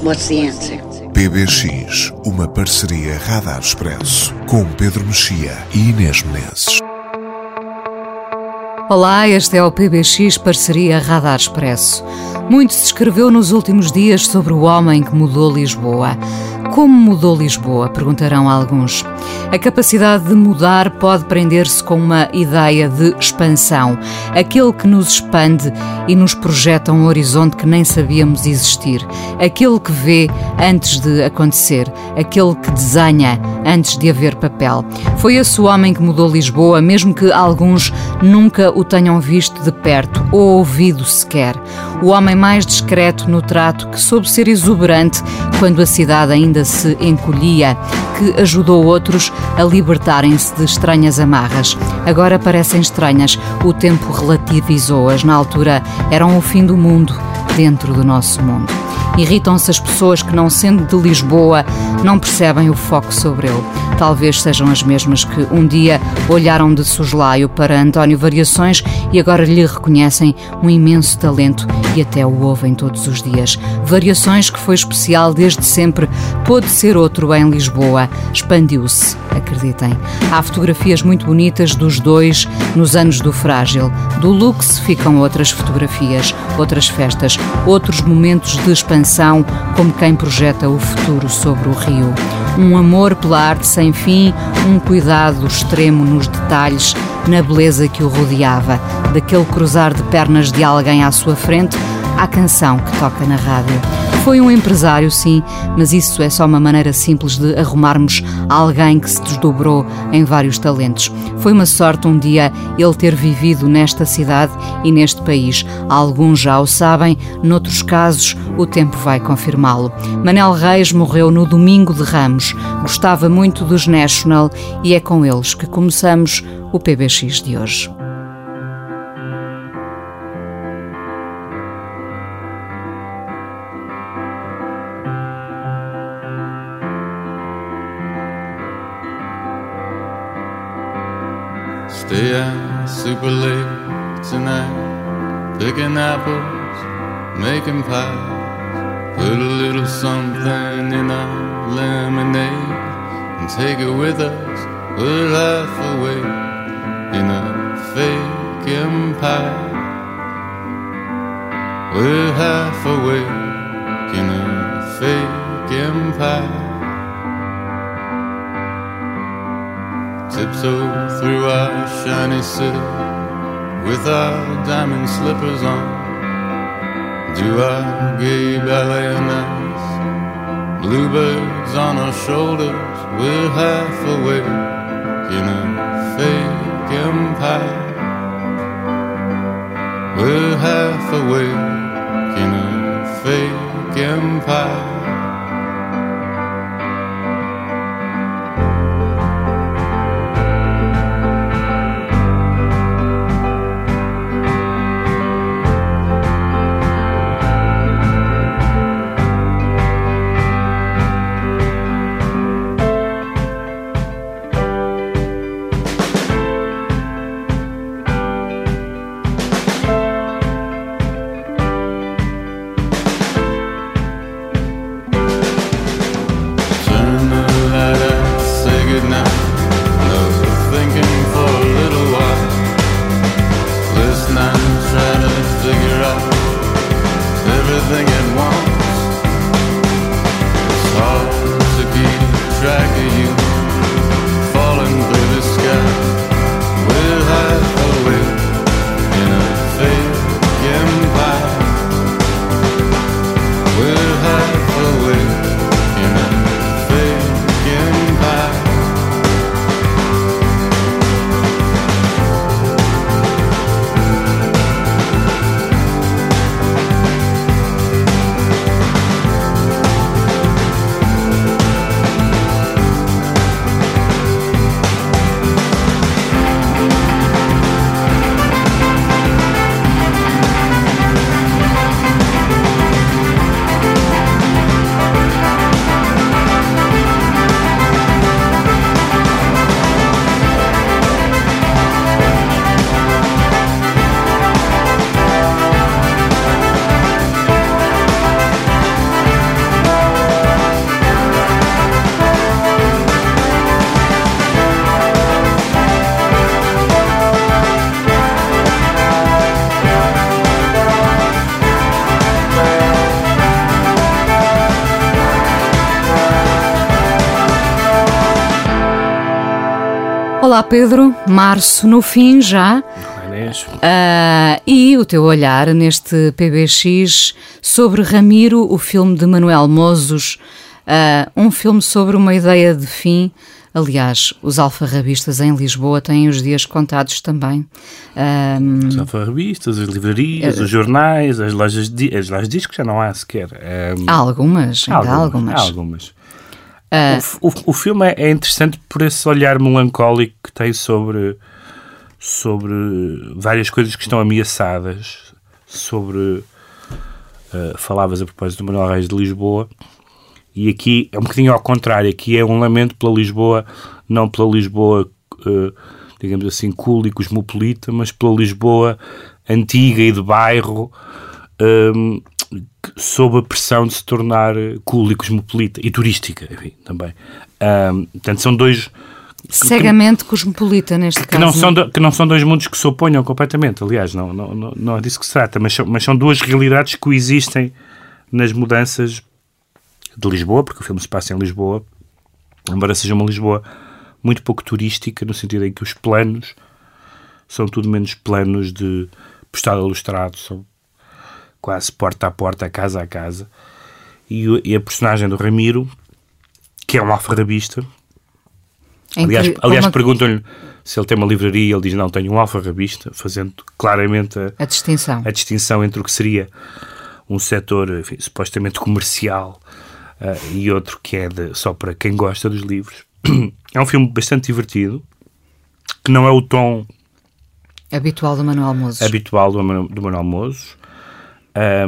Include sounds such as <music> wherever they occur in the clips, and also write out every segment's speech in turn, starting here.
the answer? PBX, uma parceria Radar Expresso, com Pedro Mexia e Inês Menezes. Olá, este é o PBX Parceria Radar Expresso. Muito se escreveu nos últimos dias sobre o homem que mudou Lisboa. Como mudou Lisboa? Perguntarão alguns. A capacidade de mudar pode prender-se com uma ideia de expansão, aquele que nos expande e nos projeta um horizonte que nem sabíamos existir, aquele que vê antes de acontecer, aquele que desenha antes de haver papel. Foi esse o homem que mudou Lisboa, mesmo que alguns nunca o tenham visto de perto ou ouvido sequer. O homem mais discreto no trato que soube ser exuberante quando a cidade ainda se encolhia, que ajudou outros a libertarem-se de estranhas amarras. Agora parecem estranhas, o tempo relativizou-as. Na altura eram o fim do mundo, dentro do nosso mundo. Irritam-se as pessoas que, não sendo de Lisboa, não percebem o foco sobre ele. Talvez sejam as mesmas que um dia olharam de soslaio para António Variações e agora lhe reconhecem um imenso talento e até o ouvem todos os dias. Variações que foi especial desde sempre, pôde ser outro em Lisboa, expandiu-se, acreditem. Há fotografias muito bonitas dos dois nos anos do Frágil. Do Lux ficam outras fotografias, outras festas, outros momentos de expansão, como quem projeta o futuro sobre o rio. Um amor pela arte sem fim, um cuidado extremo nos detalhes, na beleza que o rodeava, daquele cruzar de pernas de alguém à sua frente à canção que toca na rádio. Foi um empresário, sim, mas isso é só uma maneira simples de arrumarmos alguém que se desdobrou em vários talentos. Foi uma sorte um dia ele ter vivido nesta cidade e neste país. Alguns já o sabem, noutros casos o tempo vai confirmá-lo. Manel Reis morreu no domingo de Ramos. Gostava muito dos National e é com eles que começamos o PBX de hoje. Super late tonight, picking apples, making pies. Put a little something in our lemonade and take it with us. Put half away in a fake empire. We're half awake in a fake empire. Tiptoe through our shiny city with our diamond slippers on. Do our gay ballet on ice. Bluebirds on our shoulders, we're half awake in a fake empire. We're half awake in a fake empire. Olá Pedro, março no fim já. Uh, e o teu olhar neste PBX sobre Ramiro, o filme de Manuel Mozos, uh, um filme sobre uma ideia de fim. Aliás, os alfarrabistas em Lisboa têm os dias contados também. Um, os alfarrabistas, as livrarias, uh, os jornais, as lojas de as lojas de discos já não há sequer. Um, há algumas, há algumas. Há algumas. Uh, o, o, o, filme é, é interessante por esse olhar melancólico sobre sobre várias coisas que estão ameaçadas, sobre. Uh, falavas a propósito do Manuel Reis de Lisboa, e aqui é um bocadinho ao contrário. Aqui é um lamento pela Lisboa, não pela Lisboa, uh, digamos assim, cool e cosmopolita, mas pela Lisboa antiga e de bairro, um, ehm, sob a pressão de se tornar cool e cosmopolita e turística, enfim, também. Um, ehm, portanto, são dois Cegamente que, cosmopolita, neste que caso. Não são do, que não são dois mundos que se oponham completamente, aliás, não, não, não, não é disso que se trata, mas são, mas são duas realidades que coexistem nas mudanças de Lisboa, porque o filme se passa em Lisboa, embora seja uma Lisboa muito pouco turística, no sentido em que os planos são tudo menos planos de postal ilustrado, são quase porta a porta, casa a casa. E, e a personagem do Ramiro, que é um alfarrabista, aliás, aliás uma... perguntam-lhe se ele tem uma livraria, ele diz não, tenho um alfarrabista, fazendo claramente a, a, distinção. a distinção entre o que seria um setor enfim, supostamente comercial uh, e outro que é de, só para quem gosta dos livros. <clears throat> É um filme bastante divertido, que não é o tom habitual do Manuel Mozes. Habitual do, do Manuel Mozes.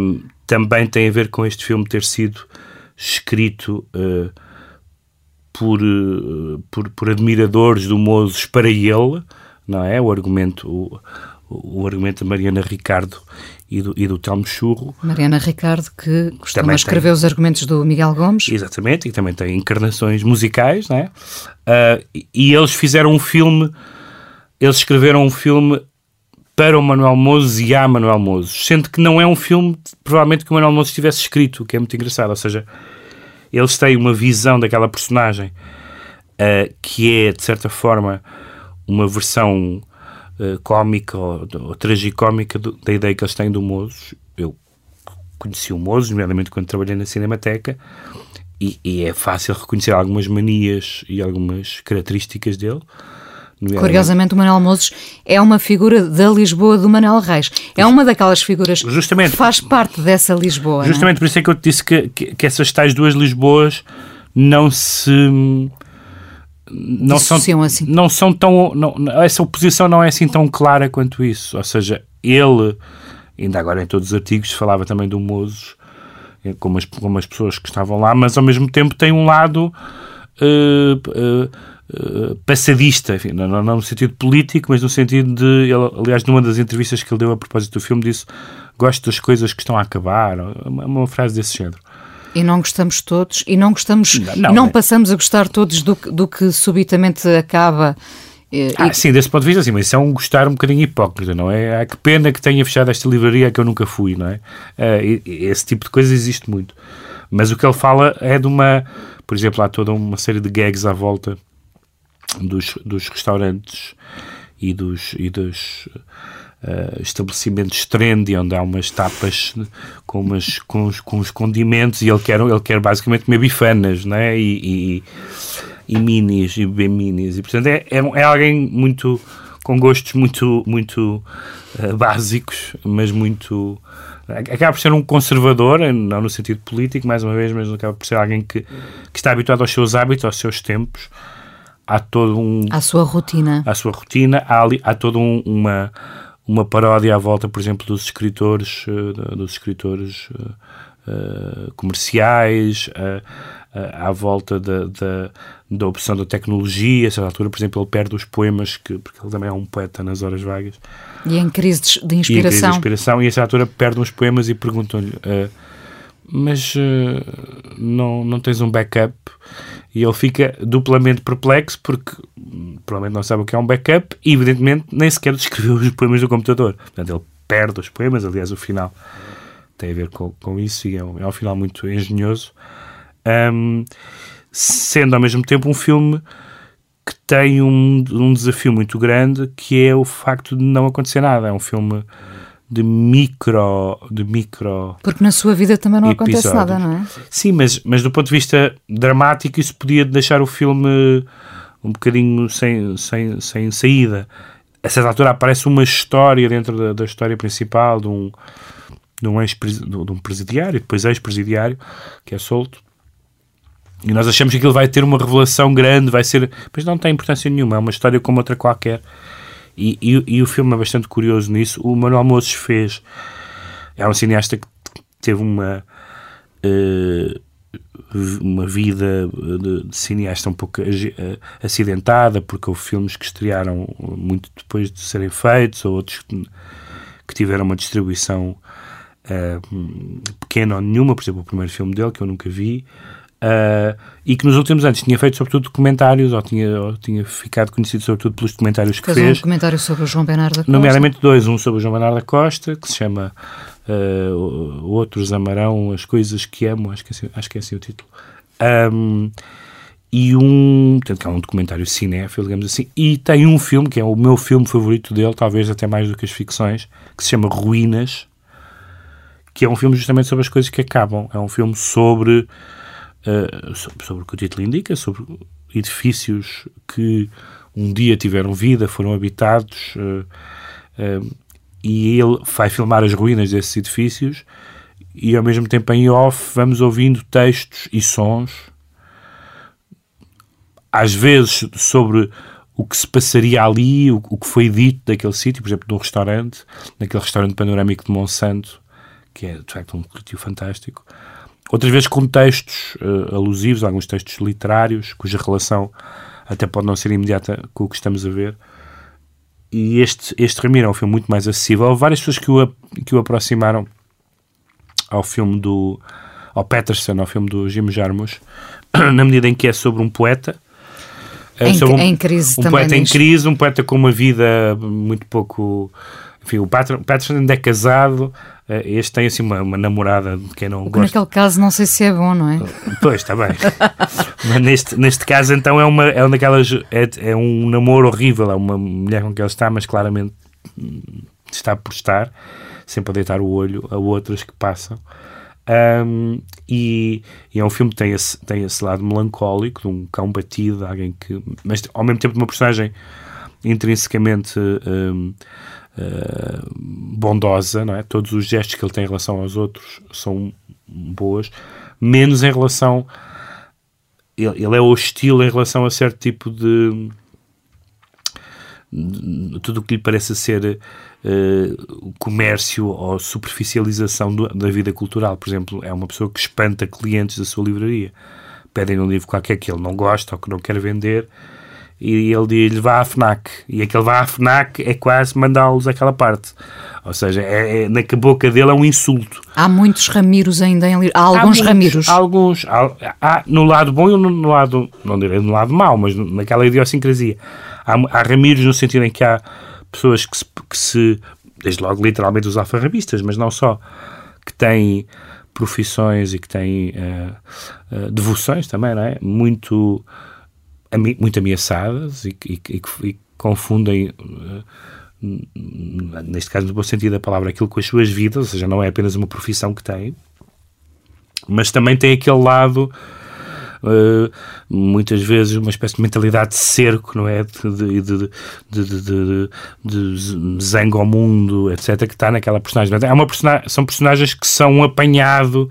Um, também tem a ver com este filme ter sido escrito uh, por, eh, por, por admiradores do Moses para ele, não é? O argumento, o, o argumento da Mariana Ricardo e do, e do Telmo Churro. Mariana Ricardo, que costuma também escrever tem, os argumentos do Miguel Gomes. Exatamente, e também tem encarnações musicais, não é? Uh, e eles fizeram um filme, eles escreveram um filme para o Manuel Mozes e a Manuel Mozes, sendo que não é um filme, provavelmente, que o Manuel Mozes tivesse escrito, o que é muito engraçado, ou seja, eles têm uma visão daquela personagem uh, que é, de certa forma, uma versão uh, cómica ou, ou tragicómica do, da ideia que eles têm do Mozos. Eu conheci o Mozos, nomeadamente quando trabalhei na Cinemateca, e, e, é fácil reconhecer algumas manias e algumas características dele. Curiosamente, o Manuel Mozes é uma figura da Lisboa do Manuel Reis. É uma daquelas figuras Justamente. que faz parte dessa Lisboa. É? Justamente por isso é que eu te disse que, que, que essas tais duas Lisboas não se não são, assim. não são tão. Não, essa oposição não é assim tão clara quanto isso. Ou seja, ele, ainda agora em todos os artigos, falava também do Mozos, eh, como as, como as pessoas que estavam lá, mas ao mesmo tempo tem um lado. Uh, uh, eh, passadista, enfim, não, não, no sentido político, mas no sentido de, ele, aliás, numa das entrevistas que ele deu a propósito do filme, disse gosto das coisas que estão a acabar, uma, uma frase desse género. E não gostamos todos, e não gostamos, não, não, não é. passamos a gostar todos do, do que subitamente acaba. Eh, ah, e... sim, desse ponto de vista, sim, mas isso é um gostar um bocadinho hipócrita, não é? Ah, que pena que tenha fechado esta livraria que eu nunca fui, não é? Uh, esse tipo de coisa existe muito. Mas o que ele fala é de uma, por exemplo, há toda uma série de gags à volta dos, dos restaurantes e dos, e dos uh, estabelecimentos trendy, onde há umas tapas com, umas, com, os, com os condimentos e ele quer, ele quer basicamente comer bifanas né? e, e, e minis e bem minis. E, portanto, é, é, é alguém muito com gostos muito, muito uh, básicos, mas muito. Acaba por ser um conservador, não no sentido político, mais uma vez, mas acaba por ser alguém que, que está habituado aos seus hábitos, aos seus tempos há todo um... À sua rotina. À sua rotina, há, ali, há toda um, uma, uma paródia à volta, por exemplo, dos escritores, uh, dos escritores uh, uh, comerciais, à volta da, da, da opção da tecnologia, a certa altura, por exemplo, ele perde os poemas, que, porque ele também é um poeta nas horas vagas. E em crise de inspiração. E em crise de inspiração, e a certa altura perde uns poemas e perguntam-lhe mas uh, não, não tens um backup e ele fica duplamente perplexo porque hum, provavelmente não sabe o que é um backup e evidentemente nem sequer <laughs> descreveu os poemas do computador. Portanto, ele perde os poemas, aliás o final tem a ver com, com isso e é um, é um final muito engenhoso. Um, sendo ao mesmo tempo um filme que tem um, um desafio muito grande que é o facto de não acontecer nada. É um filme de micro, de micro. Porque na sua vida também não episódios. acontece nada, não é? Sim, mas, mas do ponto de vista dramático, isso podia deixar o filme um bocadinho sem, sem, sem saída. A certa altura aparece uma história dentro da, da história principal de um, de um, ex de um presidiário, depois ex-presidiário, que é solto. E nós achamos que aquilo vai ter uma revelação grande, vai ser. Mas não tem importância nenhuma, é uma história como outra qualquer. E, e, e, o filme é bastante curioso nisso. O Manuel Mozes fez. É um cineasta que teve uma. Uh, uma vida de, de, cineasta um pouco acidentada, porque houve filmes que estrearam muito depois de serem feitos, ou outros que, que tiveram uma distribuição uh, pequena ou nenhuma. Por exemplo, o primeiro filme dele, que eu nunca vi. Uh, e que nos últimos anos tinha feito sobretudo documentários, ou tinha, ou tinha ficado conhecido sobretudo pelos documentários que fez. fez. um documentário sobre o João Bernardo da Costa. Nomeadamente dois, um sobre o João Bernardo da Costa, que se chama uh, Outros Amarão, As Coisas que Amo, acho que é assim, acho que é assim o título. Um, e um, portanto, que é um documentário cinéfilo, digamos assim, e tem um filme, que é o meu filme favorito dele, talvez até mais do que as ficções, que se chama Ruínas, que é um filme justamente sobre as coisas que acabam. É um filme sobre uh, sobre, o que o título indica, sobre edifícios que um dia tiveram vida, foram habitados, uh, uh, e ele vai filmar as ruínas desses edifícios e ao mesmo tempo em off vamos ouvindo textos e sons às vezes sobre o que se passaria ali, o, o que foi dito daquele sítio, por exemplo, num restaurante, naquele restaurante panorâmico de Monsanto, que é de facto um coletivo fantástico, Outras vezes com textos uh, alusivos, alguns textos literários, cuja relação até pode não ser imediata com o que estamos a ver. E este, este Ramiro é um filme muito mais acessível. Houve várias pessoas que o, que o aproximaram ao filme do. ao Peterson, ao filme do Jim Jarmusch, <clears throat> na medida em que é sobre um poeta. Eh, em, um, em crise um também. poeta em crise, um poeta com uma vida muito pouco. Enfim, o Patterson ainda é casado, este tem assim uma, uma namorada de quem não o gosta. Naquele caso não sei se é bom, não é? Pois, está bem. <laughs> Mas neste, neste caso então é uma, é uma daquelas. É, é um namoro horrível, é uma mulher com quem ele está, mas claramente está por estar, sempre a deitar o olho a outras que passam. Um, e, e, é um filme que tem esse, tem esse lado melancólico, de um cão batido, alguém que. Mas ao mesmo tempo de uma personagem intrinsecamente. Um, uh, bondosa, não é? Todos os gestos que ele tem em relação aos outros são boas, menos em relação. Ele, ele é hostil em relação a certo tipo de. de tudo o que lhe parece ser uh, comércio ou superficialização do, da vida cultural. Por exemplo, é uma pessoa que espanta clientes da sua livraria. Pedem um livro qualquer que ele não gosta ou que não quer vender e ele diz-lhe vá à FNAC. E aquele vá à FNAC é quase mandá-los aquela parte. Ou seja, é, é, na boca dele é um insulto. Há muitos Ramiros ainda em Há alguns há Ramiros. Há alguns. Há, há, no lado bom e no, no, lado, não direi no lado mau, mas naquela idiosincrasia. Há, há Ramiros no sentido em que há pessoas que se, que se desde logo literalmente os alfarrabistas, mas não só, que têm profissões e que têm uh, uh, devoções também, não é? Muito muito ameaçadas e, e, e, confundem, uh, neste caso no bom sentido da palavra, aquilo com as suas vidas, ou seja, não é apenas uma profissão que têm, mas também tem aquele lado. Uh, muitas vezes uma espécie de mentalidade de cerco, não é? De, de, de, de zango ao mundo, etc., que está naquela personagem. É uma personagem, são personagens que são um apanhado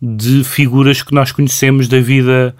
de figuras que nós conhecemos da vida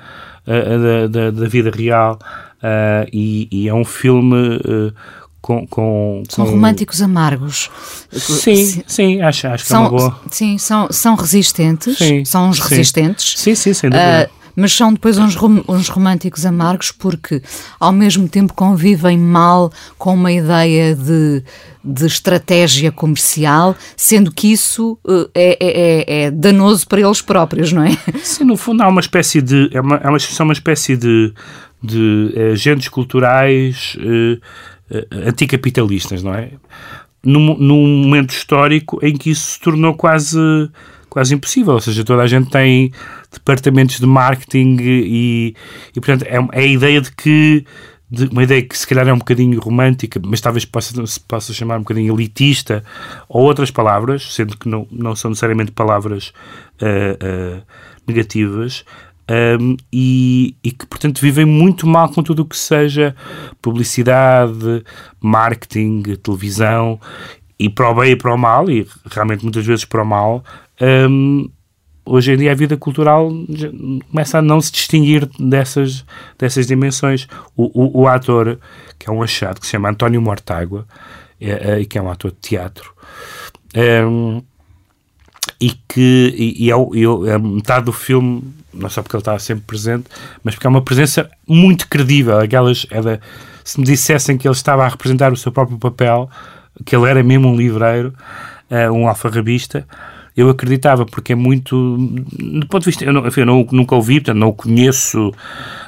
da, da, da, vida real uh, e, e, é um filme uh, com, com, São com... românticos amargos. Sim, sim, acho, acho são, que é uma boa. Sim, são, são resistentes, sim, são uns sim. resistentes. Sim, sim, sem dúvida. Mas são depois uns, uns românticos amargos porque ao mesmo tempo convivem mal com uma ideia de, de estratégia comercial, sendo que isso uh, é, é, é, danoso para eles próprios, não é? Sim, no fundo há uma espécie de. É uma, é são uma espécie de, de agentes culturais uh, anticapitalistas, não é? Num, num momento histórico em que isso se tornou quase quase impossível. Ou seja, toda a gente tem departamentos de marketing e, e portanto, é, é a ideia de que de uma ideia que se calhar é um bocadinho romântica, mas talvez possa, se possa chamar um bocadinho elitista, ou outras palavras, sendo que não, não são necessariamente palavras uh, uh, negativas, um, e, e, que, portanto, vivem muito mal com tudo o que seja publicidade, marketing, televisão, e para o bem e para o mal, e realmente muitas vezes para o mal, um, hoje em dia a vida cultural começa a não se distinguir dessas, dessas dimensões. O, o, o ator, que é um achado, que se chama António Mortágua, é, é, que é um ator de teatro, um, e que e, e é, é metade do filme, não só porque ele está sempre presente, mas porque é uma presença muito credível. Aquelas, era, se me dissessem que ele estava a representar o seu próprio papel, que ele era mesmo um livreiro, uh, um alfarrabista, eu acreditava, porque é muito. Do ponto de vista. Eu, não, enfim, eu não, nunca ouvi, portanto, não o conheço,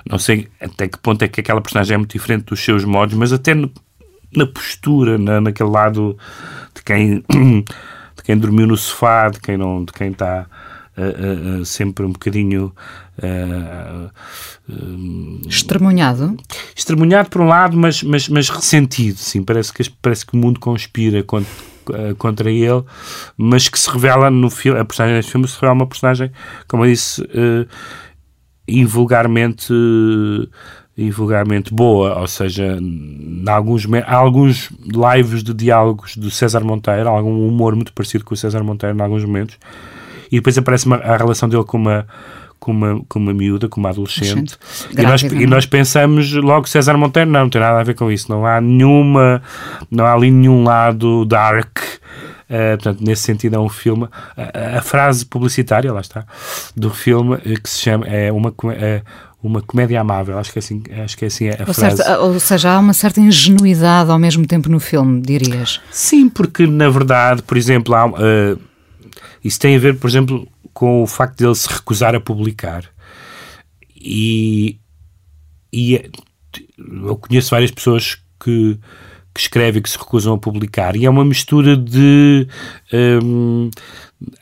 não sei até que ponto é que aquela personagem é muito diferente dos seus modos, mas até no, na postura, na, naquele lado de quem, de quem dormiu no sofá, de quem não, de quem está uh, uh, sempre um bocadinho uh, Estremunhado? Estremunhado por um lado, mas, mas, mas ressentido, sim. Parece que, parece que o mundo conspira contra, contra ele, mas que se revela no filme, a personagem deste filme se revela uma personagem, como eu disse, uh, invulgarmente invulgarmente boa, ou seja, em alguns, alguns lives de diálogos do César Monteiro, algum humor muito parecido com o César Monteiro em alguns momentos, e depois aparece uma, a relação dele com uma com uma, com uma miúda, com uma adolescente. E nós, e nós pensamos logo César Monteiro, não, não tem nada a ver com isso. Não há nenhuma, não há ali nenhum lado dark. Uh, portanto, nesse sentido é um filme. A, a, frase publicitária, lá está, do filme eh, que se chama é uma, é uma comédia amável. Acho que é assim, acho que é assim a ou frase. Certo, ou seja, há uma certa ingenuidade ao mesmo tempo no filme, dirias? Sim, porque na verdade, por exemplo, há, uh, isso tem a ver, por exemplo, com o facto de ele se recusar a publicar. E, e é, eu conheço várias pessoas que, que escrevem que se recusam a publicar. E é uma mistura de. Um,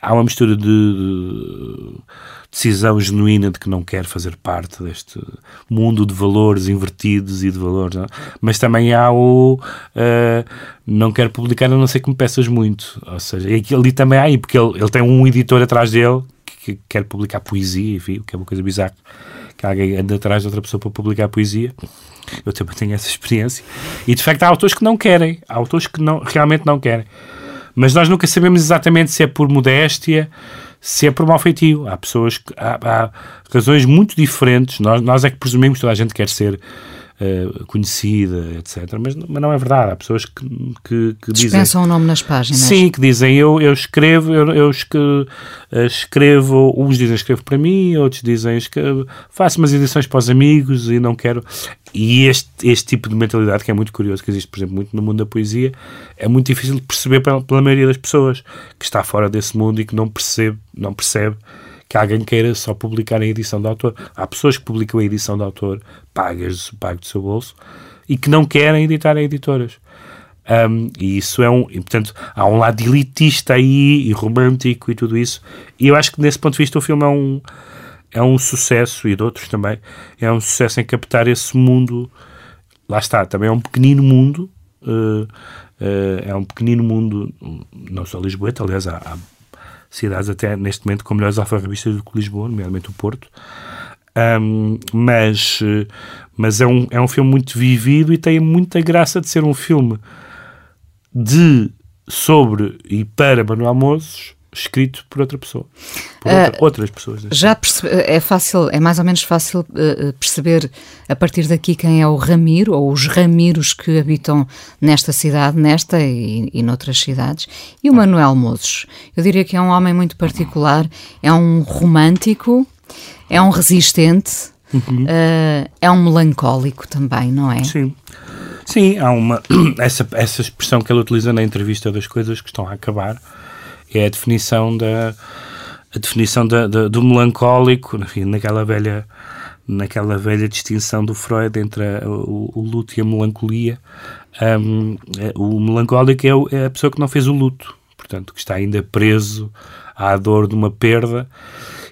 há uma mistura de, de decisão genuína de que não quer fazer parte deste mundo de valores invertidos e de valores? É? mas também há o uh, não quero publicar a não ser que me peças muito, ou seja, ali também há aí, porque ele, ele tem um editor atrás dele que, que quer publicar poesia, enfim, o que é uma coisa bizarra, que alguém anda atrás de outra pessoa para publicar poesia. Eu também tenho essa experiência. E de facto há autores que não querem, há autores que não, realmente não querem. Mas nós nunca sabemos exatamente se é por modéstia, se é por mau feitio. Há pessoas que. Há, há razões muito diferentes. Nós, nós é que presumimos que toda a gente quer ser uh, conhecida, etc. Mas, mas não é verdade. Há pessoas que, que, que dizem. Dispensam o nome nas páginas. Sim, que dizem eu, eu escrevo, eu, eu eh, escrevo. Uns dizem escrevo para mim, outros dizem escrevo, faço umas edições para os amigos e não quero. E este, este tipo de mentalidade, que é muito curioso, que existe, por exemplo, muito no mundo da poesia, é muito difícil de perceber pela, pela maioria das pessoas que está fora desse mundo e que não percebe, não percebe que alguém queira só publicar a edição do autor. Há pessoas que publicam a edição do autor pagas, pago do seu bolso e que não querem editar em editoras. Um, e isso é um. E, portanto, há um lado elitista aí e romântico e tudo isso. E eu acho que, nesse ponto de vista, o filme é um, é um sucesso, e de outros também, é um sucesso em captar esse mundo. Lá está, também é um pequenino mundo. Uh, uh, é um pequenino mundo, não só Lisboeta, aliás, há, há cidades até neste momento com melhores alfarrabistas do que Lisboa, nomeadamente o Porto. Um, mas mas é, um, é um filme muito vivido e tem muita graça de ser um filme de, sobre e para Manuel Mozes, escrito por outra pessoa, por outra, uh, outras pessoas. Já percebe, é fácil, é mais ou menos fácil uh, perceber a partir daqui quem é o Ramiro ou os Ramiros que habitam nesta cidade, nesta e, e noutras cidades, e o Manuel Mozes. Eu diria que é um homem muito particular, é um romântico, é um resistente, uhum. uh, é um melancólico também, não é? Sim. Sim, há uma <clears throat> essa, essa expressão que ele utiliza na entrevista das coisas que estão a acabar é a definição da a definição da, da, do melancólico, enfim, naquela velha naquela velha distinção do Freud entre a, o, o, luto e a melancolia. Um, é, o melancólico é, o, é, a pessoa que não fez o luto, portanto, que está ainda preso à dor de uma perda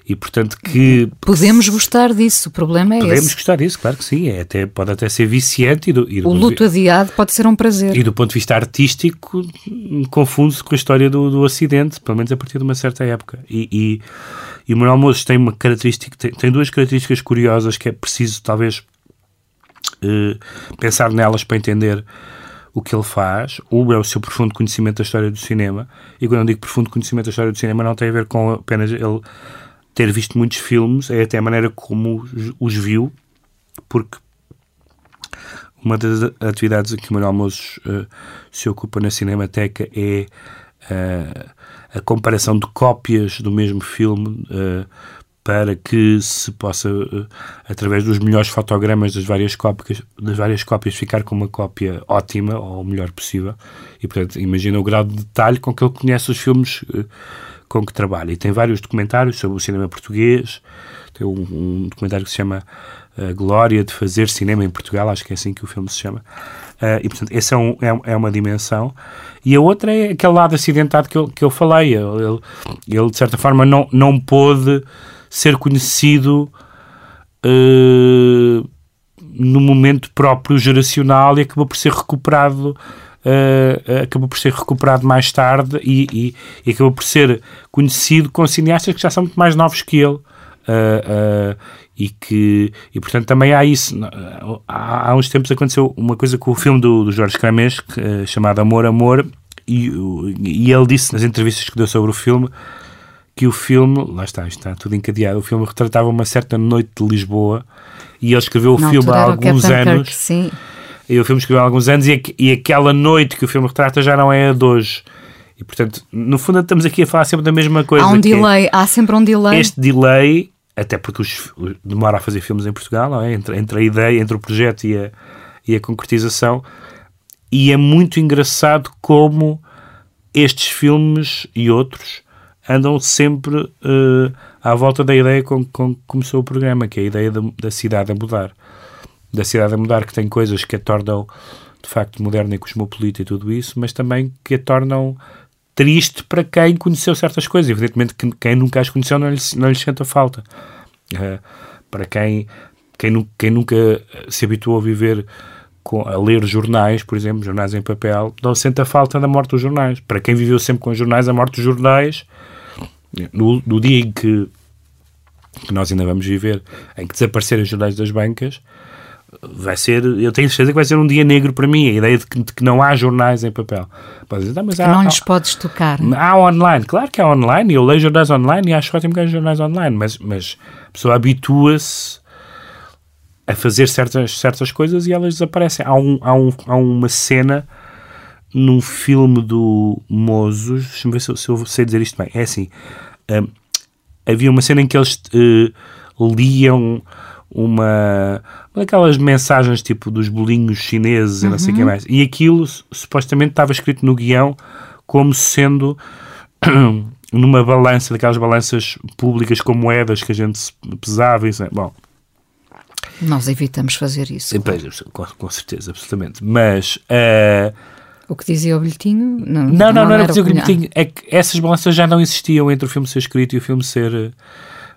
e portanto que podemos gostar disso o problema é podemos esse. gostar disso claro que sim é até pode até ser viciante e do, e do o luto adiado pode ser um prazer e do ponto de vista artístico confunde-se com a história do, do acidente pelo menos a partir de uma certa época e, e, e o Manuel Mozes tem uma característica tem, tem, duas características curiosas que é preciso talvez eh, pensar nelas para entender o que ele faz. Um é o seu profundo conhecimento da história do cinema, e quando eu digo profundo conhecimento da história do cinema, não tem a ver com apenas ele ter visto muitos filmes, é até a maneira como os, viu, porque uma das atividades que o Manuel Mozes uh, se ocupa na Cinemateca é uh, a comparação de cópias do mesmo filme uh, para que se possa, eh, através dos melhores fotogramas das várias cópias, das várias cópias ficar com uma cópia ótima ou o melhor possível. E, portanto, imagina o grau de detalhe com que ele conhece os filmes eh, com que trabalha. E tem vários documentários sobre o cinema português. Tem um, um documentário que se chama A eh, Glória de Fazer Cinema em Portugal, acho que é assim que o filme se chama. Uh, e, portanto, essa é, um, é, é, uma dimensão. E a outra é aquele lado acidentado que eu, que eu falei. Ele, ele, de certa forma, não, não pôde ser conhecido uh, no momento próprio geracional e acabou por ser recuperado uh, acabou por ser recuperado mais tarde e, e, e, acabou por ser conhecido com cineastas que já são muito mais novos que ele uh, e que e portanto também há isso há, há, uns tempos aconteceu uma coisa com o filme do, do Jorge Cramés chamado Amor Amor e, e ele disse nas entrevistas que deu sobre o filme que o filme, lá está, está tudo encadeado, o filme retratava uma certa noite de Lisboa e ele escreveu o Na filme há alguns anos. Kirk, sim. E o filme escreveu há alguns anos e, e aquela noite que o filme retrata já não é a de hoje. E portanto, no fundo, estamos aqui a falar sempre da mesma coisa. Há um é delay, há sempre um delay. Este delay, até porque os, demora a fazer filmes em Portugal, é? Entre, entre a ideia, entre o projeto e a, e a concretização. E é muito engraçado como estes filmes e outros andam sempre uh, à volta da ideia com que começou o programa, que é a ideia da, da, cidade a mudar. Da cidade a mudar, que tem coisas que a tornam de facto moderna e cosmopolita e tudo isso, mas também que a tornam triste para quem conheceu certas coisas. Evidentemente que quem nunca as conheceu não lhe, não lhe sente a falta. Uh, para quem, quem, quem nunca se habituou a viver com, a ler jornais, por exemplo, jornais em papel, não sente a falta da morte dos jornais. Para quem viveu sempre com jornais, a morte dos jornais no, no dia em que, que nós ainda vamos viver, em que desaparecerem os jornais das bancas, vai ser, eu tenho certeza que vai ser um dia negro para mim, a ideia de que, de que não há jornais em papel. Pode dizer, mas há, não lhes há, podes tocar. Há online, claro que há online, eu leio jornais online e acho ótimo que há jornais online, mas, mas a pessoa habitua-se a fazer certas, certas coisas e elas desaparecem. Há, um, há, um, há uma cena num filme do Mozos, deixa-me ver se, se, eu sei dizer isto bem, é assim, um, havia uma cena em que eles uh, liam uma, uma daquelas mensagens tipo dos bolinhos chineses uhum. e não sei o que uhum. mais, e aquilo supostamente estava escrito no guião como sendo <clears throat> numa balança, daquelas balanças públicas com moedas que a gente pesava e bom... Nós evitamos fazer isso. Com, com certeza, absolutamente. Mas... Uh, o que dizia o bilhetinho? Não, não, não, não, não era o que dizia o bilhetinho. É que essas balanças já não existiam entre o filme ser escrito e o filme ser uh,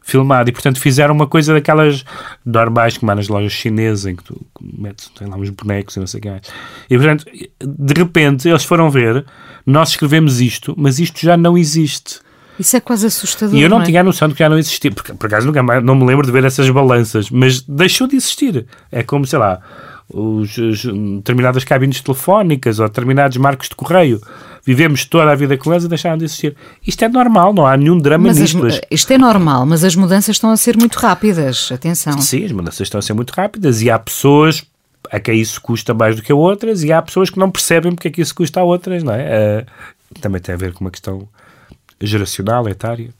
filmado. E, portanto, fizeram uma coisa daquelas normais como há nas lojas chinesas, em que tu metes, tem lá uns bonecos e não sei o que mais. E, portanto, de repente, eles foram ver, nós escrevemos isto, mas isto já não existe. Isso é quase assustador. E eu não, não é? tinha a noção de que já não existia, porque por acaso nunca mais, não me lembro de ver essas balanças, mas deixou de existir. É como, sei lá, os, os, determinadas cabines telefónicas ou determinados marcos de correio. Vivemos toda a vida com eles e deixaram de existir. Isto é normal, não há nenhum drama mas nisto. As, isto é normal, mas as mudanças estão a ser muito rápidas. Atenção. Sim, as mudanças estão a ser muito rápidas e há pessoas a quem isso custa mais do que a outras e há pessoas que não percebem porque é que isso custa a outras, não é? Uh, também tem a ver com uma questão geracional, etária.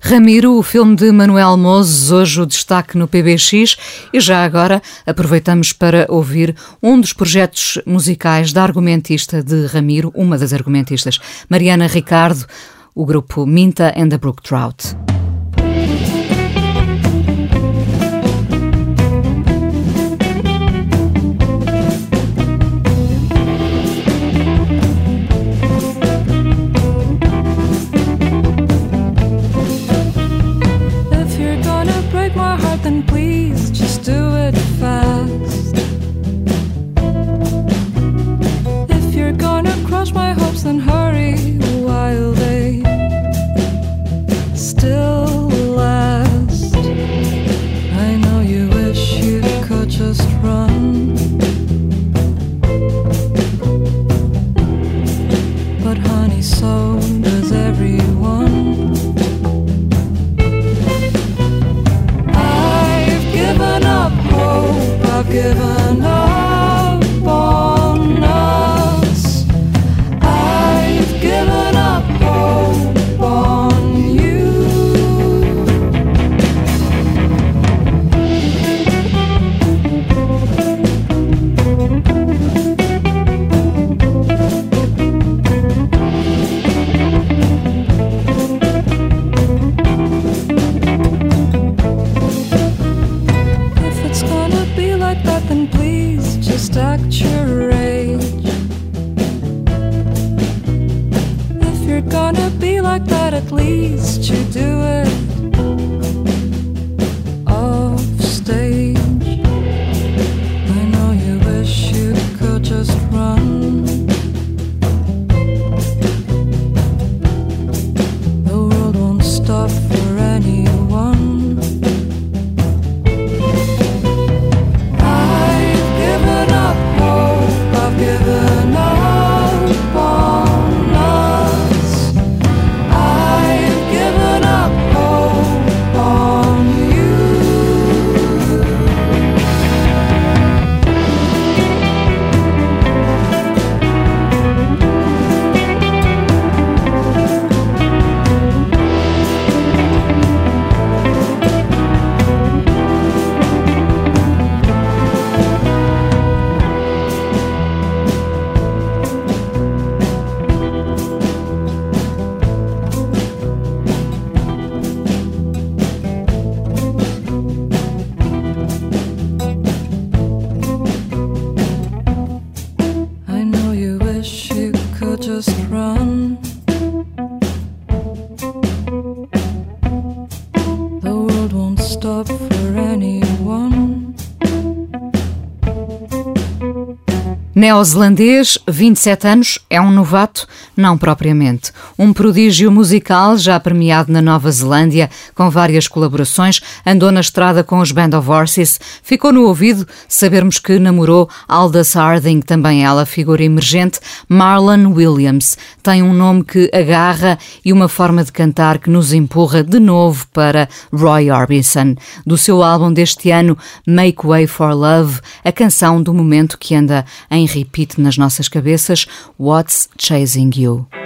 Ramiro, o filme de Manuel Mozes, hoje o destaque no PBX, e já agora aproveitamos para ouvir um dos projetos musicais da argumentista de Ramiro, uma das argumentistas, Mariana Ricardo, o grupo Minta and the Brook Trout. forgiven. Neozelandês, 27 anos, é um novato? Não propriamente. Um prodígio musical já premiado na Nova Zelândia, com várias colaborações, andou na estrada com os Band of Horses, ficou no ouvido sabermos que namorou Aldous Harding, também ela figura emergente, Marlon Williams. Tem um nome que agarra e uma forma de cantar que nos empurra de novo para Roy Orbison. Do seu álbum deste ano, Make Way for Love, a canção do momento que anda em repeat nas nossas cabeças, What's Chasing You.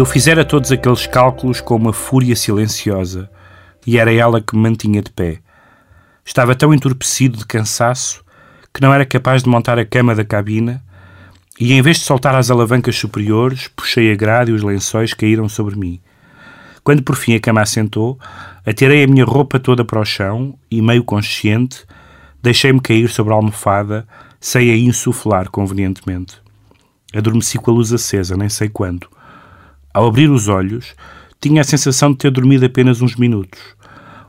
Eu fizera todos aqueles cálculos com uma fúria silenciosa, e era ela que me mantinha de pé. Estava tão entorpecido de cansaço que não era capaz de montar a cama da cabina, e em vez de soltar as alavancas superiores, puxei a grade e os lençóis caíram sobre mim. Quando por fim a cama assentou, atirei a minha roupa toda para o chão e, meio consciente, deixei-me cair sobre a almofada, sem a insuflar convenientemente. Adormeci com a luz acesa, nem sei quando. Ao abrir os olhos, tinha a sensação de ter dormido apenas uns minutos.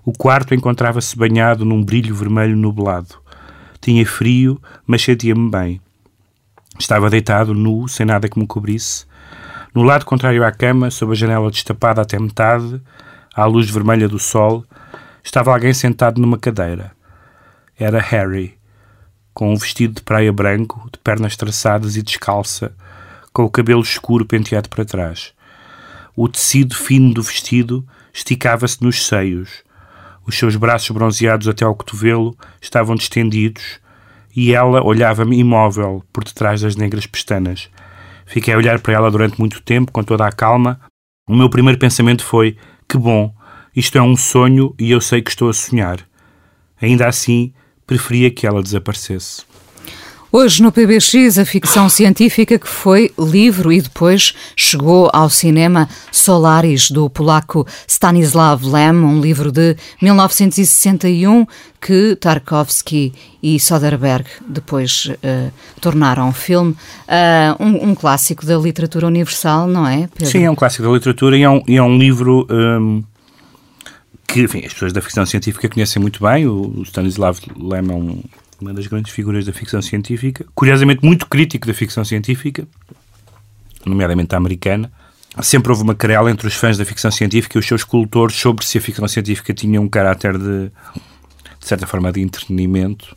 O quarto encontrava-se banhado num brilho vermelho nublado. Tinha frio, mas sentia-me bem. Estava deitado, nu, sem nada que me cobrisse. No lado contrário à cama, sob a janela destapada até metade, à luz vermelha do sol, estava alguém sentado numa cadeira. Era Harry, com um vestido de praia branco, de pernas traçadas e descalça, com o cabelo escuro penteado para trás. O tecido fino do vestido esticava-se nos seios. Os seus braços bronzeados até ao cotovelo estavam distendidos e ela olhava-me imóvel por detrás das negras pestanas. Fiquei a olhar para ela durante muito tempo, com toda a calma. O meu primeiro pensamento foi: que bom, isto é um sonho e eu sei que estou a sonhar. Ainda assim, preferia que ela desaparecesse. Hoje no PBX, a ficção científica que foi livro e depois chegou ao cinema Solaris, do polaco Stanislav Lem, um livro de 1961 que Tarkovsky e Soderbergh depois uh, tornaram filme. Uh, um, um, clássico da literatura universal, não é, Pedro? Sim, é um clássico da literatura e é um, e é um livro... Um que enfim, as pessoas da ficção científica conhecem muito bem. O Stanislav Lem é um, uma das grandes figuras da ficção científica, curiosamente muito crítico da ficção científica, nomeadamente a americana. Sempre houve uma querela entre os fãs da ficção científica e os seus cultores sobre se a ficção científica tinha um caráter de, de certa forma, de entretenimento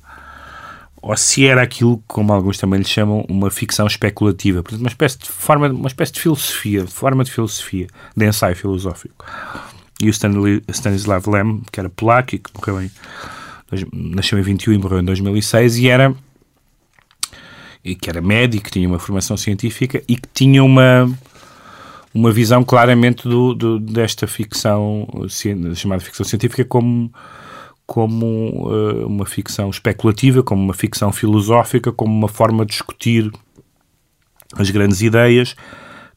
ou se era aquilo, como alguns também lhe chamam, uma ficção especulativa, portanto, uma espécie de forma, uma espécie de filosofia, forma de filosofia, de ensaio filosófico. E o Stanislav Lem, que era polaco e que morreu em, nasceu em 21 e morreu em 2006, e era e que era médico, que tinha uma formação científica e que tinha uma uma visão claramente do, do desta ficção chamada ficção científica como como uh, uma ficção especulativa, como uma ficção filosófica, como uma forma de discutir as grandes ideias,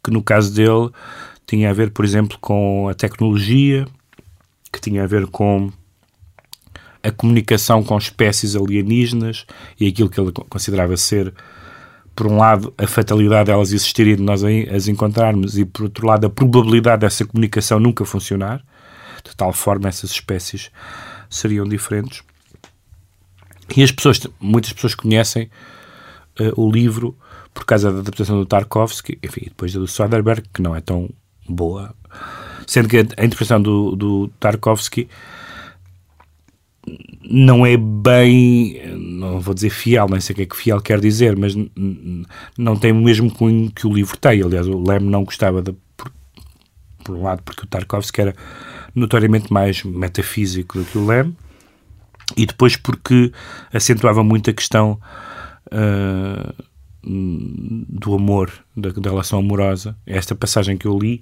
que no caso dele tinha a ver, por exemplo, com a tecnologia, que tinha a ver com a comunicação com espécies alienígenas e aquilo que ele considerava ser, por um lado, a fatalidade delas existirem e de nós as encontrarmos, e por outro lado, a probabilidade dessa comunicação nunca funcionar, de tal forma essas espécies seriam diferentes. E as pessoas, muitas pessoas conhecem uh, o livro por causa da adaptação do Tarkovsky, enfim, depois do Soderbergh, que não é tão boa. Sendo que a, a interpretação do, do Tarkovsky não é bem, não vou dizer fiel, nem sei o que é que fiel quer dizer, mas não tem o mesmo cunho que o livro tem. Aliás, o Lem não gostava, de, por, por, um lado, porque o Tarkovsky era notoriamente mais metafísico do que o Lem, e depois porque acentuava muito a questão uh, do amor, da, da relação amorosa. Esta passagem que eu li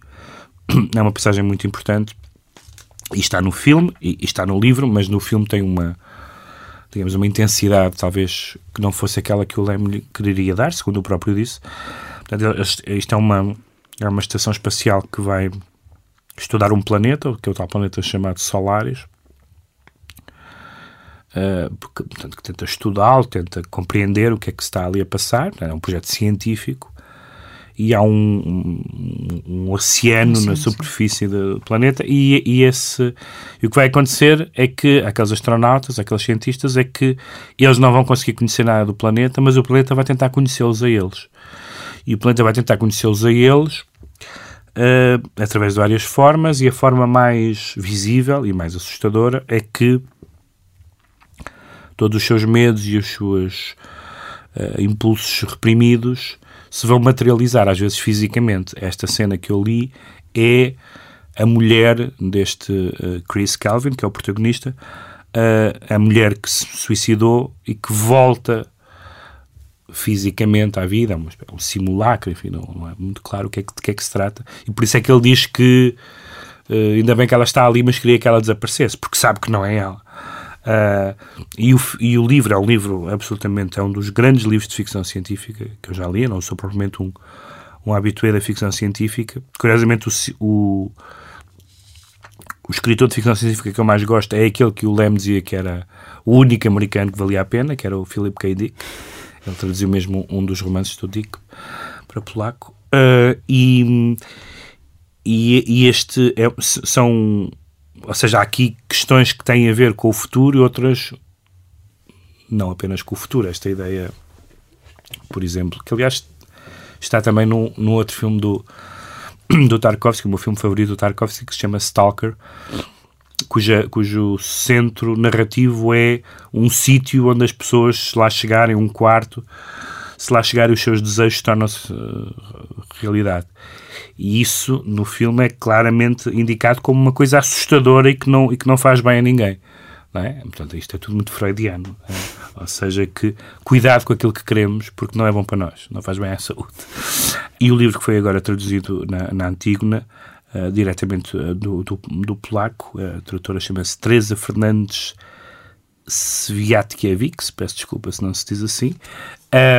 <clears throat> é uma passagem muito importante e está no filme e, e está no livro, mas no filme tem uma digamos, uma intensidade talvez que não fosse aquela que o Lem lhe quereria dar, segundo o próprio disse. Portanto, isto é uma, é uma estação espacial que vai estudar um planeta, que é o tal planeta chamado Solaris, uh, porque, portanto, que tenta estudá-lo, tenta compreender o que é que está ali a passar, é um projeto científico, e há um, um, um oceano sim, na superfície sim. do planeta e, e esse e o que vai acontecer é que aqueles astronautas, aqueles cientistas, é que eles não vão conseguir conhecer nada do planeta, mas o planeta vai tentar conhecê-los a eles. E o planeta vai tentar conhecê-los a eles uh, através de várias formas e a forma mais visível e mais assustadora é que todos os seus medos e os seus uh, impulsos reprimidos se vão materializar, às vezes fisicamente. Esta cena que eu li é a mulher deste uh, Chris Calvin, que é o protagonista, uh, a mulher que se suicidou e que volta fisicamente à vida, é um, é um simulacro, enfim, não, não, é muito claro o que é que, de que é que se trata. E por isso é que ele diz que uh, ainda bem que ela está ali, mas queria que ela desaparecesse, porque sabe que não é ela. Uh, e, o, e o livro é um livro absolutamente, é um dos grandes livros de ficção científica que eu já li, não sou propriamente um, um habitué da ficção científica. Curiosamente, o, o, o, escritor de ficção científica que eu mais gosto é aquele que o Lem dizia que era o único americano que valia a pena, que era o Philip K. Dick. Ele traduziu mesmo um dos romances do Dick para polaco. Uh, e, e, e, este é, são. Ou seja, há aqui questões que têm a ver com o futuro e outras não apenas com o futuro. Esta ideia, por exemplo, que aliás está também no, no outro filme do, <clears throat> do Tarkovsky, o meu filme favorito do Tarkovsky, que se chama Stalker, cuja, cujo centro narrativo é um sítio onde as pessoas, lá chegarem, um quarto, se lá chegarem, os seus desejos tornam-se uh, realidade. E isso, no filme, é claramente indicado como uma coisa assustadora e que não, e que não faz bem a ninguém. Não é? Portanto, isto é tudo muito freudiano. É? Ou seja, que cuidado com aquilo que queremos, porque não é bom para nós, não faz bem à saúde. E o livro que foi agora traduzido na, na Antígona, uh, diretamente uh, do, do, do, polaco, a tradutora chama-se Teresa Fernandes Sviatkiewicz, peço desculpa se não se diz assim,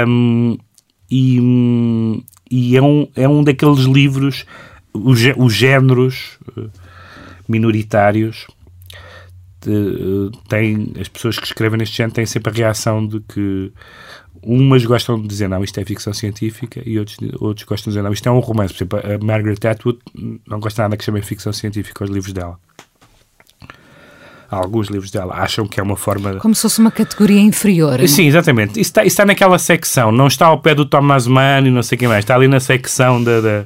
um, e, e é, um, é um daqueles livros, os, os géneros uh, minoritários uh, tem, as pessoas que escrevem neste género têm sempre a reação de que umas gostam de dizer não, isto é ficção científica e outros, outros gostam de dizer não, isto é um romance. Por exemplo, a Margaret Atwood não gosta nada que chame ficção científica aos livros dela. Alguns livros dela acham que é uma forma. Como se fosse uma categoria inferior. Sim, exatamente. Isso está, isso está naquela secção, não está ao pé do Thomas Mann e não sei quem mais, está ali na secção da, da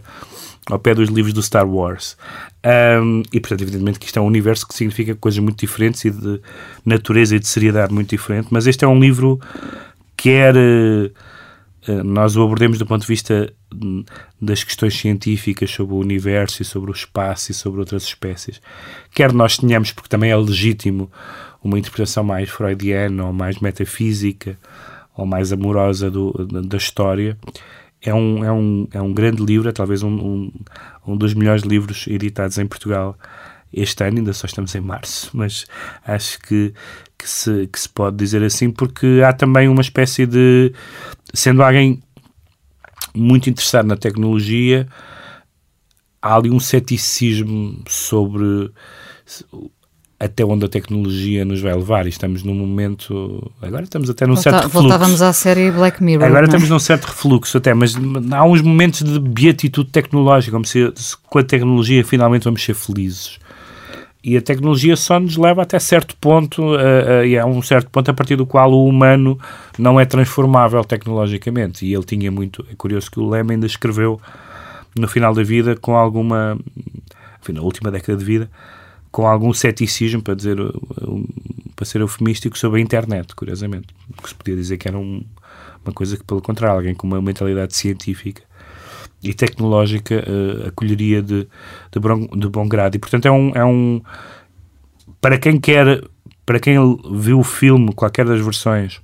ao pé dos livros do Star Wars. Um, e, portanto, evidentemente que isto é um universo que significa coisas muito diferentes e de natureza e de seriedade muito diferente, mas este é um livro quer uh, nós o abordemos do ponto de vista das questões científicas sobre o universo e sobre o espaço e sobre outras espécies, quer nós tenhamos, porque também é legítimo, uma interpretação mais freudiana ou mais metafísica ou mais amorosa do, da história, é um, é um, é um grande livro, é talvez um, um, um dos melhores livros editados em Portugal este ano, ainda só estamos em março, mas acho que, que, se, que se pode dizer assim, porque há também uma espécie de. Sendo alguém muito interessado na tecnologia, há ali um ceticismo sobre até onde a tecnologia nos vai levar. E estamos num momento. Agora estamos até num Volta, certo refluxo. Voltávamos à série Black Mirror. Agora é? estamos num certo refluxo, até, mas há uns momentos de beatitude tecnológica, como se, se com a tecnologia finalmente vamos ser felizes. E a tecnologia só nos leva até certo ponto, uh, uh, e há um certo ponto a partir do qual o humano não é transformável tecnologicamente. E ele tinha muito. É curioso que o Lema ainda escreveu no final da vida com alguma. Enfim, na última década de vida, com algum ceticismo, para dizer, para ser eufemístico, sobre a internet, curiosamente. Que se podia dizer que era um, uma coisa que, pelo contrário, alguém com uma mentalidade científica e tecnológica uh, acolheria de, de, bom, de bom grado. E, portanto, é um, é um. Para quem quer. Para quem viu o filme, qualquer das versões.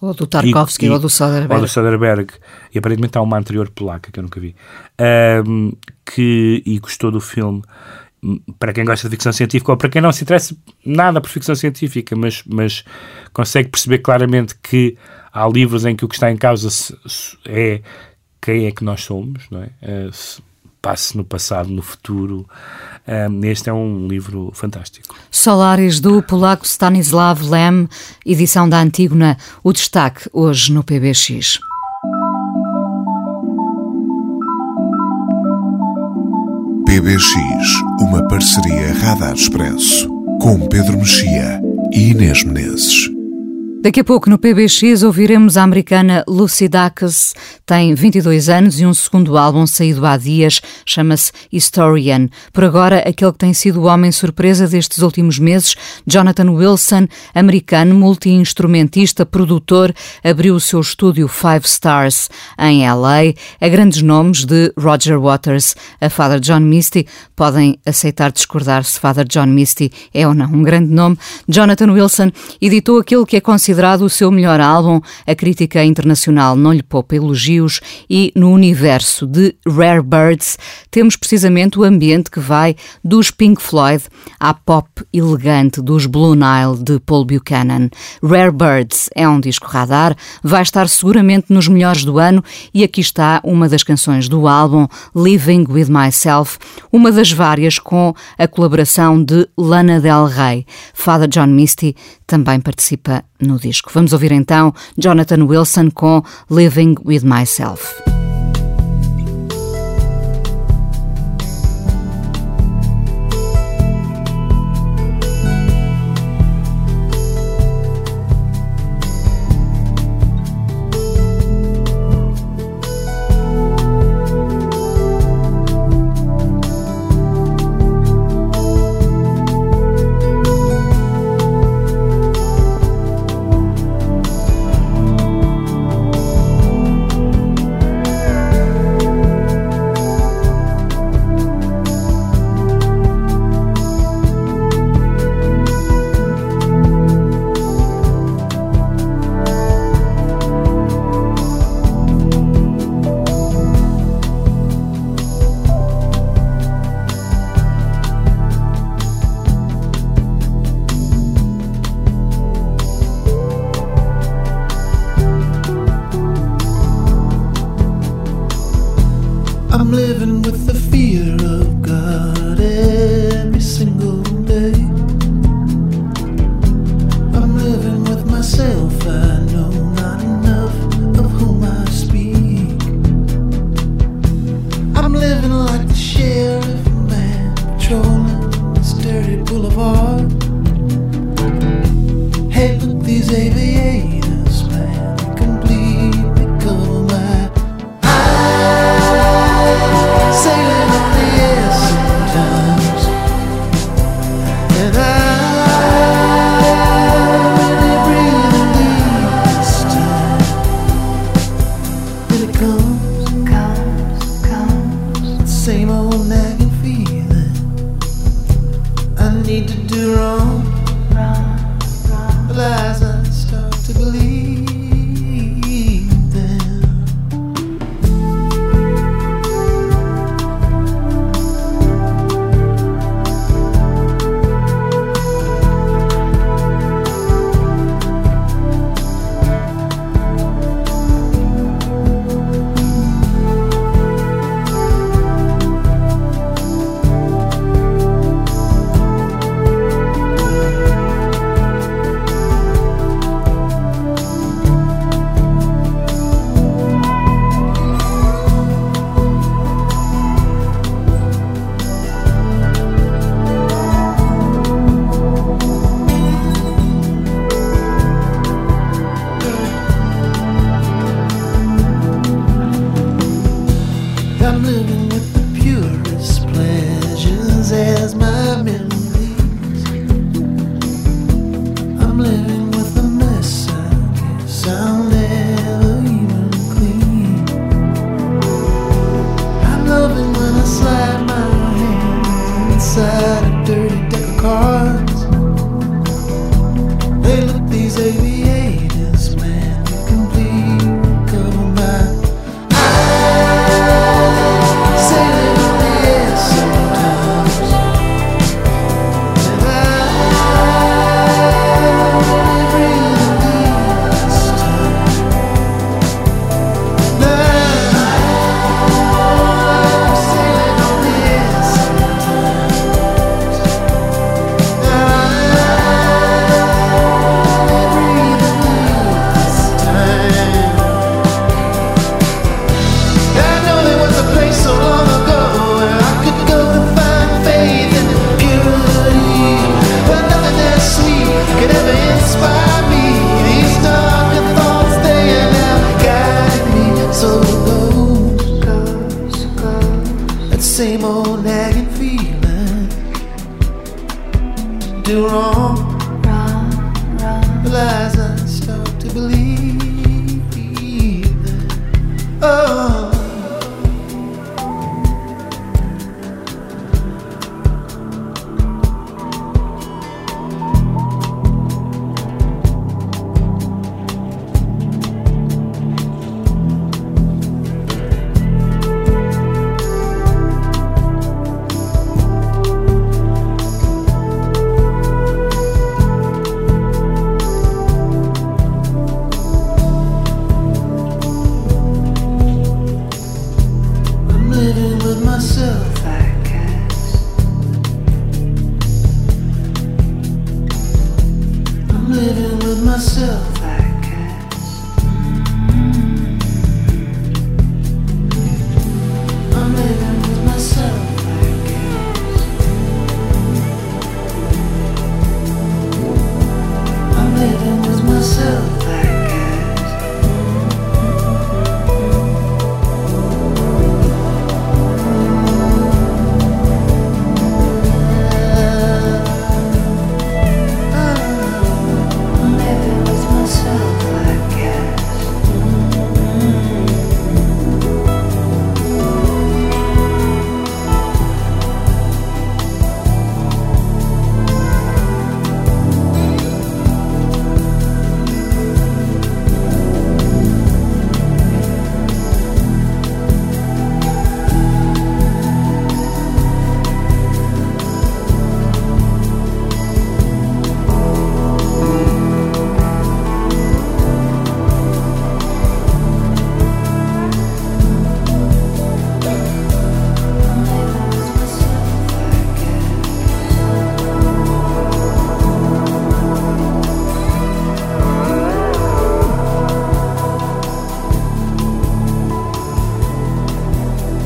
Ou do Tarkovsky, e, ou do Soderbergh. Ou do Soderbergh. E aparentemente há uma anterior polaca que eu nunca vi. Um, que, e gostou do filme para quem gosta de ficção científica ou para quem não se interessa nada por ficção científica, mas, mas consegue perceber claramente que há livros em que o que está em causa é quem é que nós somos, não é? Uh, passe no passado, no futuro. Um, este é um livro fantástico. Solares do polaco Stanislav Lem, edição da Antígona. O destaque hoje no PBX. PBX, uma parceria Radar Expresso, com Pedro Mexia e Inês Menezes. Daqui a pouco no PBX ouviremos a americana Lucy Dacus. Tem 22 anos e um segundo álbum saído há dias, chama-se Historian. Por agora, aquele que tem sido o homem surpresa destes últimos meses, Jonathan Wilson, americano, multi-instrumentista, produtor, abriu o seu estúdio Five Stars em LA. A grandes nomes de Roger Waters a Father John Misty. Podem aceitar discordar se Father John Misty é ou não um grande nome. Jonathan Wilson editou aquilo que é considerado considerado o seu melhor álbum, a crítica internacional não lhe poupa elogios e no universo de Rare Birds temos precisamente o ambiente que vai dos Pink Floyd à pop elegante dos Blue Nile de Paul Buchanan. Rare Birds é um disco radar, vai estar seguramente nos melhores do ano e aqui está uma das canções do álbum Living with Myself, uma das várias com a colaboração de Lana Del Rey. Father John Misty também participa no disco. Vamos ouvir então Jonathan Wilson com Living with Myself.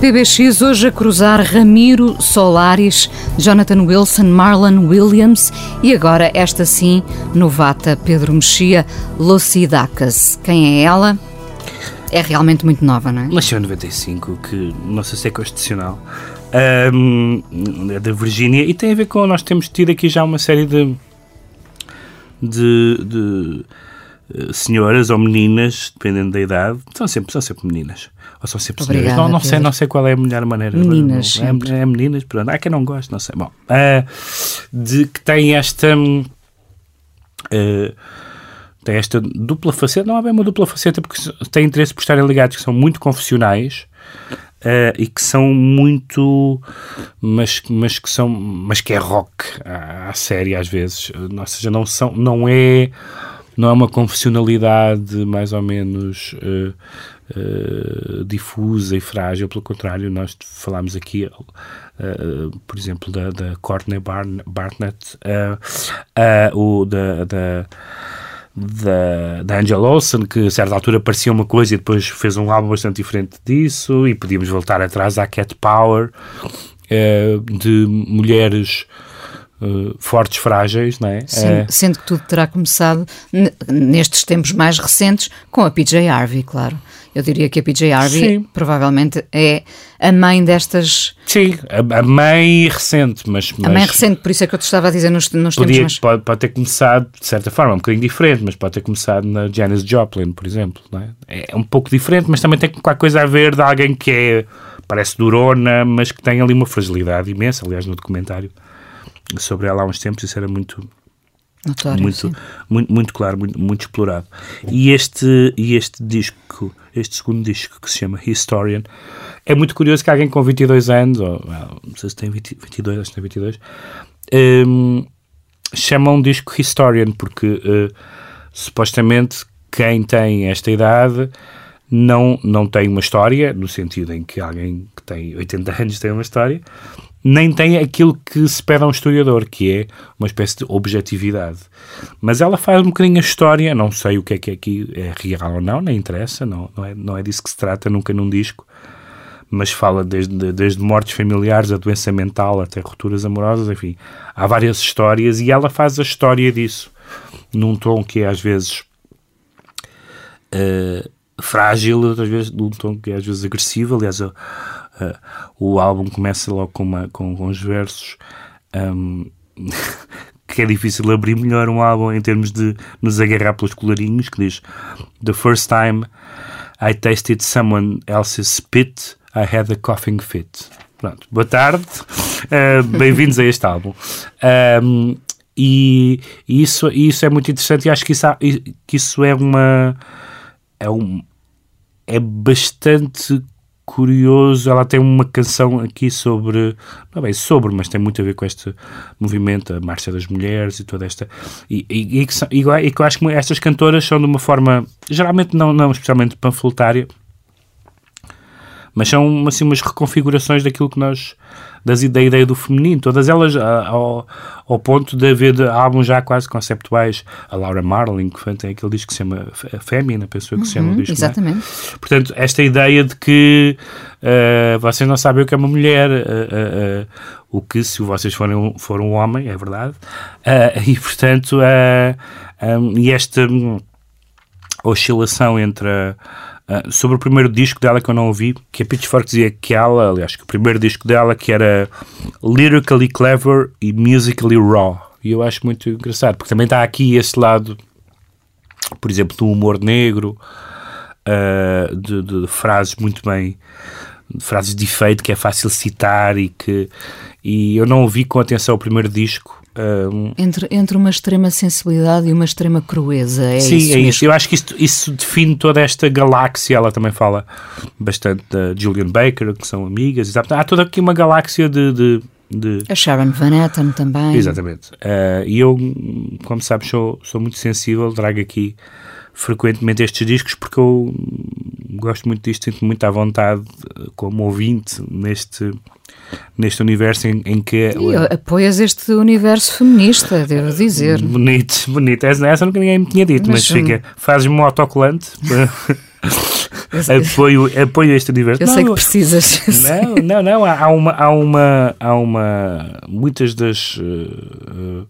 PBX hoje a cruzar Ramiro Solares, Jonathan Wilson, Marlon Williams e agora esta sim, novata Pedro Mexia, Lucy Dacus. Quem é ela? É realmente muito nova, não é? Nasceu em 95, que não sei se é constitucional. Um, é da Virgínia e tem a ver com. Nós temos tido aqui já uma série de. de, de uh, senhoras ou meninas, dependendo da idade, são sempre, são sempre meninas. Ou são sempre Obrigada, senhoras. Não, não, sei, não sei qual é a melhor maneira. Meninas, Não, é, é meninas, pronto. Há quem não gosta, não sei. Bom, uh, de que tem esta. uh, tem esta dupla faceta, não há bem uma dupla faceta, porque tem interesse por estarem ligados, que são muito confessionais eh, e que são muito. Mas, mas que são. Mas que é rock à, à série às vezes. Ou seja, não, são, não é. Não é uma confessionalidade mais ou menos eh, eh, difusa e frágil, pelo contrário, nós falámos aqui, eh, por exemplo, da, da Courtney Barn- Barnett, eh, o da, da da, da Angela Olsen, que a certa altura parecia uma coisa e depois fez um álbum bastante diferente disso, e podíamos voltar atrás à Cat Power, eh, de mulheres eh, fortes, frágeis, não é? Sim, Eh, sendo que tudo terá começado nestes tempos mais recentes com a PJ Harvey, claro. Eu diria que a PJ Harvey Sim. provavelmente é a mãe destas. sim, a, a mãe recente, mas, A mãe mas recente, por isso é que eu te estava a dizer nos, nos tempos podia, mais. pode, pode ter começado de certa forma, um bocadinho diferente, mas pode ter começado na Janis Joplin, por exemplo. É? é um pouco diferente, mas também tem qualquer coisa a ver de alguém que é, parece durona, mas que tem ali uma fragilidade imensa. Aliás, no documentário sobre ela há uns tempos, isso era muito, Notório, muito, muito, muito claro, muito, muito explorado. E este, e este disco, este segundo disco que se chama Historian, é muito curioso que alguém com 22 anos, ou não sei se tem 20, 22, acho que tem 22, hum, chama um disco Historian, porque eh, supostamente quem tem esta idade não, não tem uma história, no sentido em que alguém que tem 80 anos tem uma história, nem tem aquilo que se pede a um historiador, que é uma espécie de objetividade. Mas ela faz um bocadinho a história, não sei o que é que aqui é real ou não, nem interessa, não, não, é, não é disso que se trata nunca num disco, mas fala desde, desde mortes familiares, a doença mental, até rupturas amorosas, enfim, há várias histórias e ela faz a história disso num tom que é às vezes eh, frágil, outras vezes num tom que é às vezes agressivo. Aliás, o- eh, o álbum começa logo com, uma, com, com os versos ahm, <laughs> que é difícil abrir melhor um álbum em termos de nos agarrar pelos colarinhos, que diz The first time I tasted someone else's spit, I had a coughing fit. Pronto, boa tarde, eh, bem-vindos a este álbum. Ahm, e, e isso, isso é muito interessante e acho que isso, há- que isso é uma é, um, é bastante curioso. Ela tem uma canção aqui sobre, não é bem sobre, mas tem muito a ver com este movimento, a Marcha das Mulheres e toda esta. E, e, e que, e e que eu acho que estas cantoras são de uma forma, geralmente não, não especialmente panfletária, mas são assim umas reconfigurações daquilo que nós das, da ideia do feminino, todas elas ah, ao, ao ponto de haver álbuns já quase conceptuais. A Laura Marling, que tem aquele disco que se chama Fémina, penso eu que se chama o Uhum, disco. é? exatamente. Portanto, esta ideia de que ah, vocês não sabem o que é uma mulher, ah, ah, o que se vocês forem um, for um homem, é verdade, e portanto, ah, e esta hum, oscilação entre a, a- sobre o primeiro disco dela que eu não ouvi, que a Pitchfork dizia que ela, aliás, que o primeiro disco dela que era lyrically clever e musically raw. E eu acho muito engraçado, porque também está aqui esse lado, por exemplo, do humor negro, ah, de, de frases muito bem de frases de efeito que é fácil citar e que e eu não ouvi com atenção o primeiro disco ah, Entre, entre uma extrema sensibilidade e uma extrema crueza. É Sim, isso é isso. Eu acho que isso, isso define toda esta galáxia. Ela também fala bastante da Julian Baker, que são amigas. e tal. Há toda aqui uma galáxia de. de, de- A Sharon Van Etten também. Exatamente. Eh, e eu, como sabes, sou, sou muito sensível. Trago aqui frequentemente estes discos porque eu gosto muito disto, sinto muito à vontade eh, como ouvinte neste, neste universo em, em que. E apoias este universo feminista, devo dizer. Bonito, bonito. Essa, essa nunca ninguém me tinha dito, mas, Mas, hum, fica. Fazes-me um autocolante. <laughs> apoio, apoio este universo. Eu não, sei que precisas. Não, não, não. Há, há uma, há uma, há uma. Muitas das uh,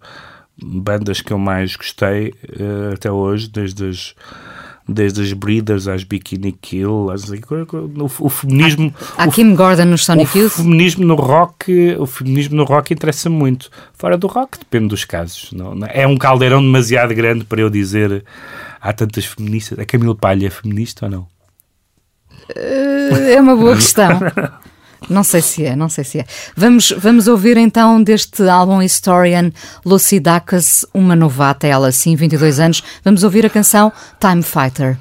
bandas que eu mais gostei uh, até hoje, desde as desde as Breeders às Bikini Kill, às, o, o feminismo. Há Kim Gordon nos Sonic Youth. O feminismo no rock, o feminismo no rock interessa muito. Fora do rock depende dos casos. Não, não, é um caldeirão demasiado grande para eu dizer há tantas feministas. A Camila Palha é feminista ou não? É uma boa <laughs> questão. Não sei se é, não sei se é. Vamos, vamos ouvir então deste álbum Historian Lucy Dacus, uma novata, ela sim, 22 anos. Vamos ouvir a canção Time Fighter.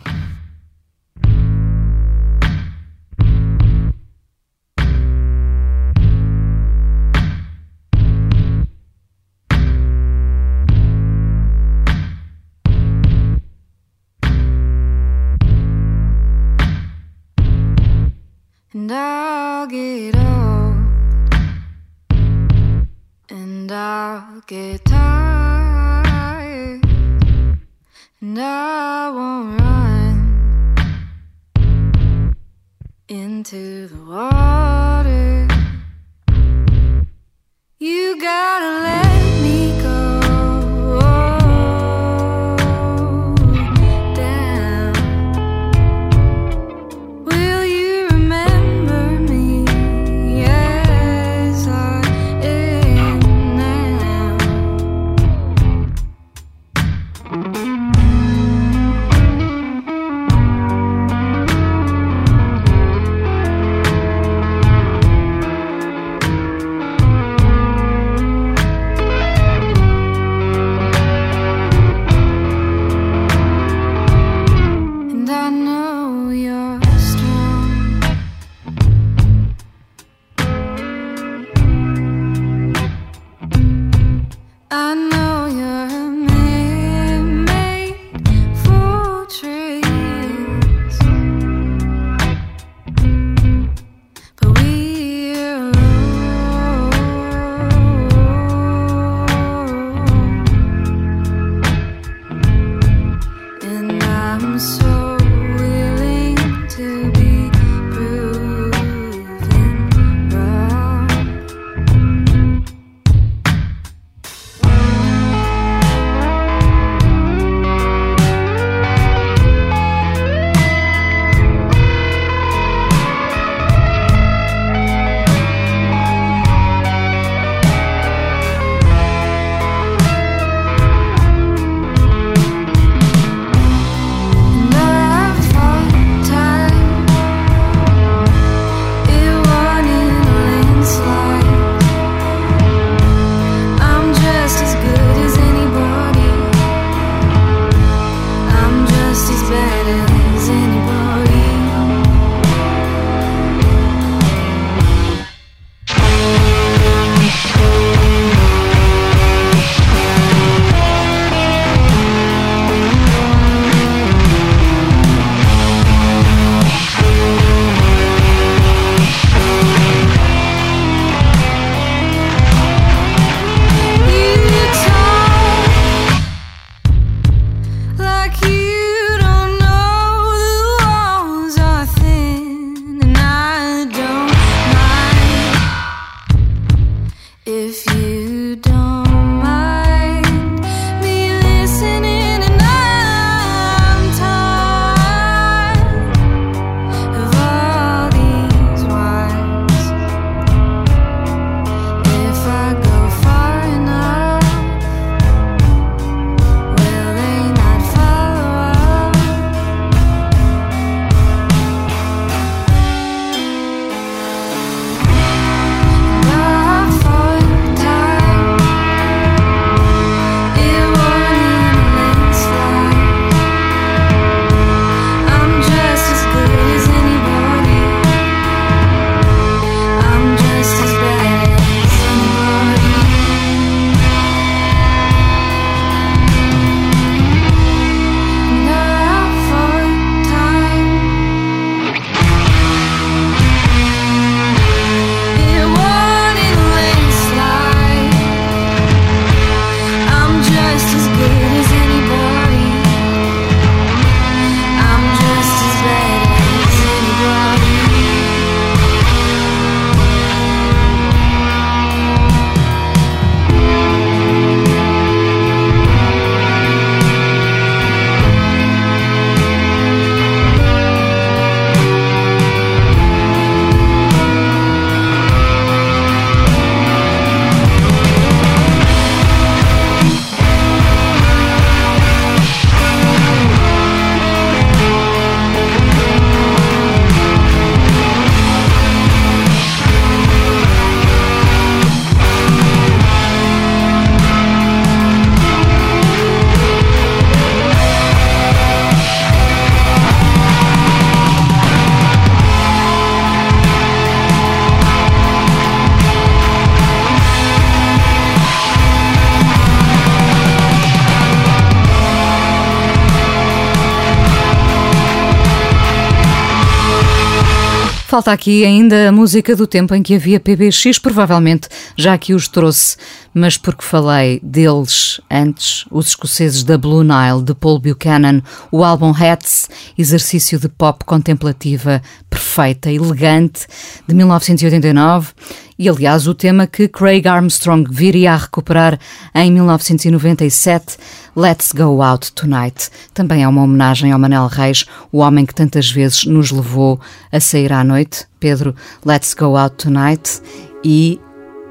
Falta aqui ainda a música do tempo em que havia PBX, provavelmente já aqui os trouxe, mas porque falei deles antes, os escoceses da Blue Nile, de Paul Buchanan, o álbum Hats, exercício de pop contemplativa perfeita, elegante, de 1989, e aliás o tema que Craig Armstrong viria a recuperar em 1997, Let's Go Out Tonight. Também é uma homenagem ao Manel Reis, o homem que tantas vezes nos levou a sair à noite. Pedro, Let's Go Out Tonight e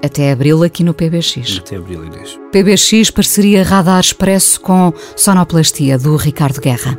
até abril aqui no PBX. Até abril, Inês. PBX, parceria Radar Expresso com Sonoplastia, do Ricardo Guerra.